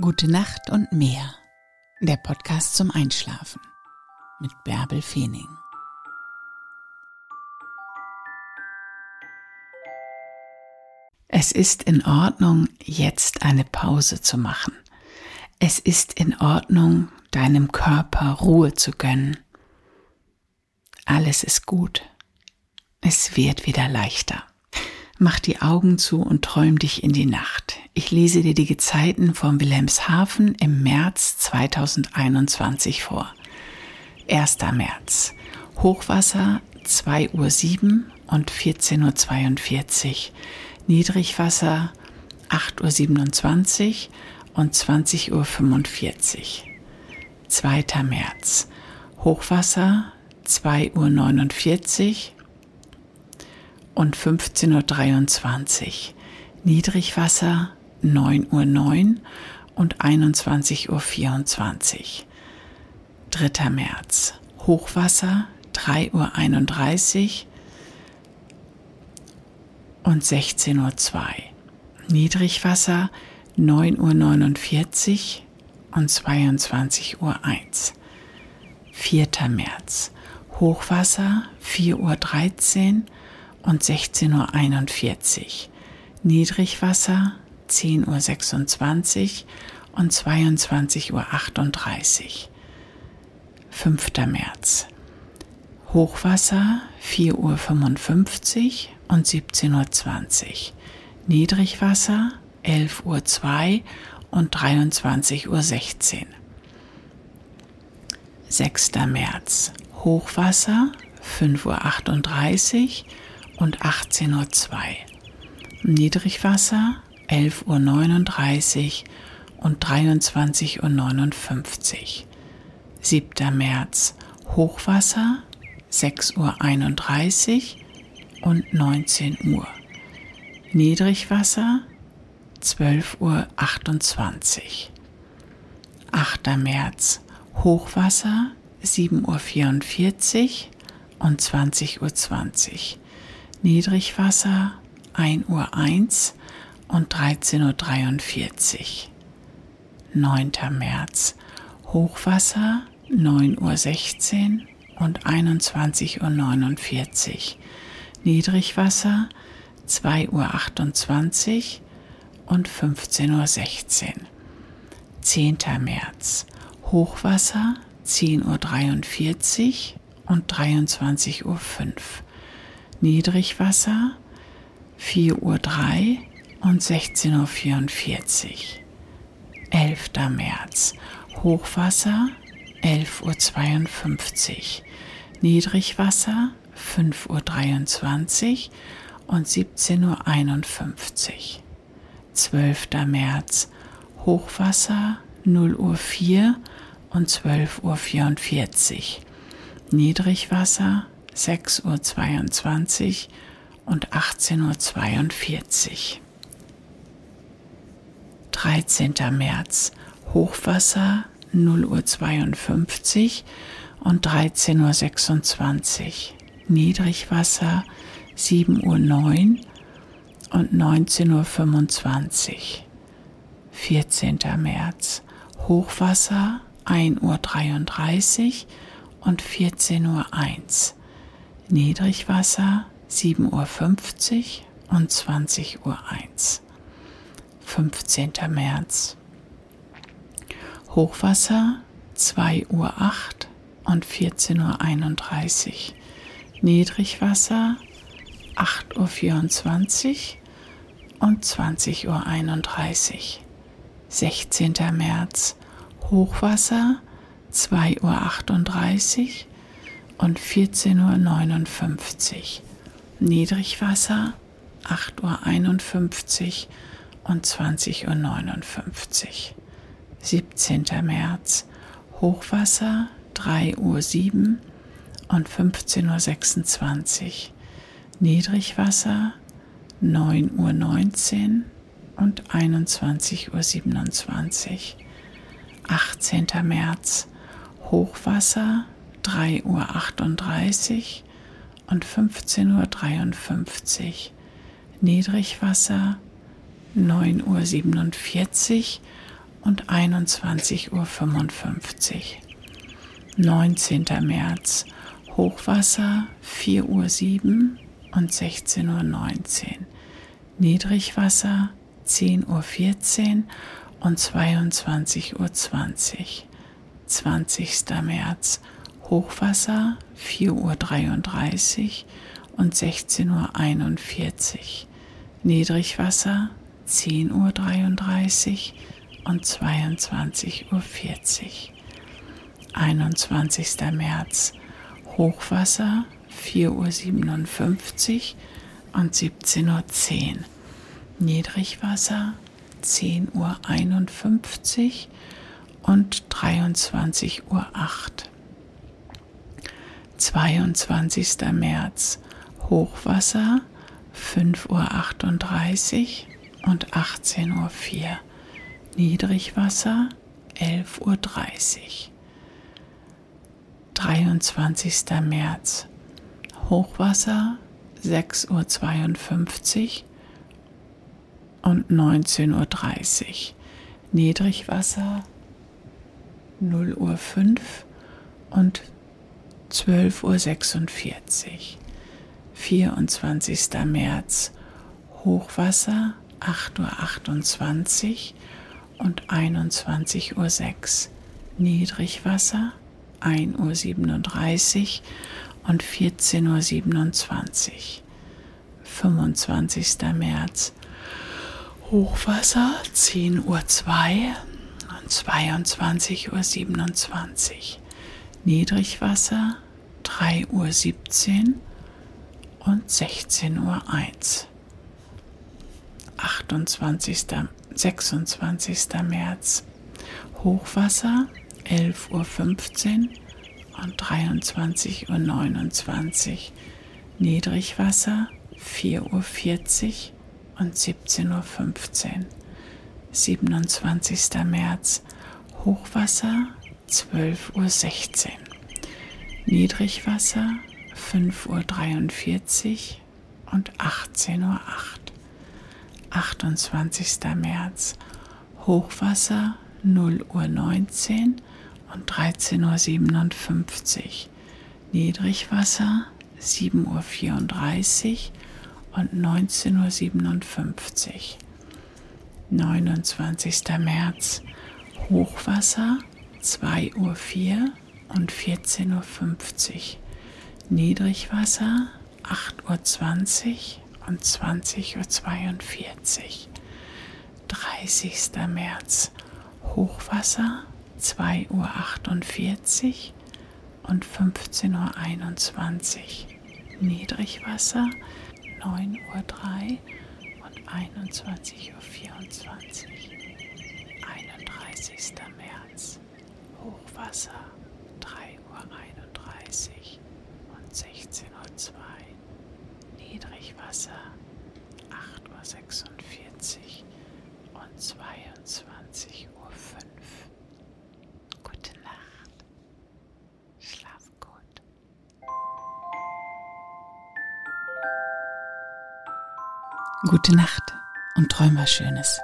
Gute Nacht und mehr. Der Podcast zum Einschlafen mit Bärbel Feening. Es ist in Ordnung, jetzt eine Pause zu machen. Es ist in Ordnung, deinem Körper Ruhe zu gönnen. Alles ist gut. Es wird wieder leichter. Mach die Augen zu und träum dich in die Nacht. Ich lese dir die Gezeiten von Wilhelmshaven im März 2021 vor. 1. März. Hochwasser 2 Uhr 7 und 14.42 Uhr. Niedrigwasser 8 Uhr 27 und 20 Uhr 45. 2. März. Hochwasser 2 Uhr 49 und 15.23 Uhr. Niedrigwasser 9.09 Uhr 9 und 21.24 Uhr. 3. März. Hochwasser 3.31 Uhr und 16.02 Uhr. Niedrigwasser 9.49 Uhr und 22.01 Uhr. 4. März. Hochwasser 4.13 Uhr und 16.41 Uhr. Niedrigwasser 10.26 Uhr und 22.38 Uhr. 5. März. Hochwasser 4.55 Uhr und 17.20 Uhr. Niedrigwasser 11.02 Uhr und 23.16 Uhr. 6. März. Hochwasser 5.38 Uhr und 18.02 Uhr. Niedrigwasser 11.39 Uhr und 23.59 Uhr. 7. März Hochwasser 6.31 Uhr und 19 Uhr. Niedrigwasser 12.28 Uhr. 8. März Hochwasser 7.44 Uhr und 20.20 Uhr. 20. Niedrigwasser 1 Uhr 1 und 13.43 Uhr. 9. März Hochwasser 9 Uhr 16 und 21 Uhr 49. Niedrigwasser 2 Uhr 28 und 15 Uhr 16. 10. März Hochwasser 10 Uhr 43 und 23 Uhr 5. Niedrigwasser 4.03 Uhr und 16.44 Uhr. 11. März Hochwasser 11.52 Uhr. Niedrigwasser 5.23 Uhr und 17.51 Uhr. 12. März Hochwasser 0 Uhr 4 und 12.44 Uhr. Niedrigwasser 6.22 Uhr und 18.42 Uhr. 13. März Hochwasser 0 Uhr 52 und 13.26 Uhr. Niedrigwasser 7 Uhr 9 und 19.25 Uhr. 14. März Hochwasser 1 Uhr 33 und 14 Uhr 1. Niedrigwasser 7.50 Uhr und 20.01 Uhr. 15. März. Hochwasser 2.08 Uhr und 14.31 Uhr. Niedrigwasser 8.24 Uhr und 20.31 Uhr. 16. März. Hochwasser 2.38 Uhr und 14.59 Uhr. Niedrigwasser 8.51 Uhr und 20.59 Uhr. 17. März Hochwasser 3.07 Uhr und 15.26 Uhr. Niedrigwasser 9.19 Uhr und 21.27 Uhr. 18. März Hochwasser 3.38 Uhr und 15.53 Uhr. Niedrigwasser 9.47 Uhr und 21.55 Uhr. 19. März Hochwasser 4.07 Uhr und 16.19 Uhr. Niedrigwasser 10.14 Uhr und 22.20 Uhr. 20. März Hochwasser 4.33 Uhr und 16.41 Uhr. Niedrigwasser 10.33 Uhr und 22.40 Uhr. 21. März Hochwasser 4.57 Uhr und 17.10 Uhr. Niedrigwasser 10.51 Uhr und 23.08 Uhr. 22. März Hochwasser 5.38 Uhr und 18.04 Uhr. Niedrigwasser 11.30 Uhr. 23. März Hochwasser 6.52 Uhr und 19.30 Uhr. Niedrigwasser 0 Uhr 5 und 12.46 Uhr. 24. März Hochwasser 8.28 Uhr und 21.06 Uhr. Niedrigwasser 1.37 Uhr und 14.27 Uhr. 25. März Hochwasser 10.02 Uhr und 22.27 Uhr. Niedrigwasser 3.17 Uhr und 16.01 Uhr. 28. 26. März Hochwasser 11.15 Uhr und 23.29 Uhr. Niedrigwasser 4.40 Uhr und 17.15 Uhr. 27. März Hochwasser 12.16 Uhr. Niedrigwasser 5.43 Uhr und 18.08 Uhr. 28. März Hochwasser 0 Uhr 19 und 13.57 Uhr. Niedrigwasser 7.34 Uhr und 19.57 Uhr. 29. März Hochwasser 2.04 Uhr und 14.50 Uhr. Niedrigwasser 8.20 Uhr und 20.42 Uhr. 30. März Hochwasser 2.48 Uhr und 15.21 Uhr. Niedrigwasser 9.03 Uhr und 21.24 Uhr. 31. März Hochwasser 3.31 Uhr und 16.02 Uhr. Niedrigwasser 8.46 Uhr und 22.05 Uhr. Gute Nacht. Schlaf gut. Gute Nacht und träum was Schönes.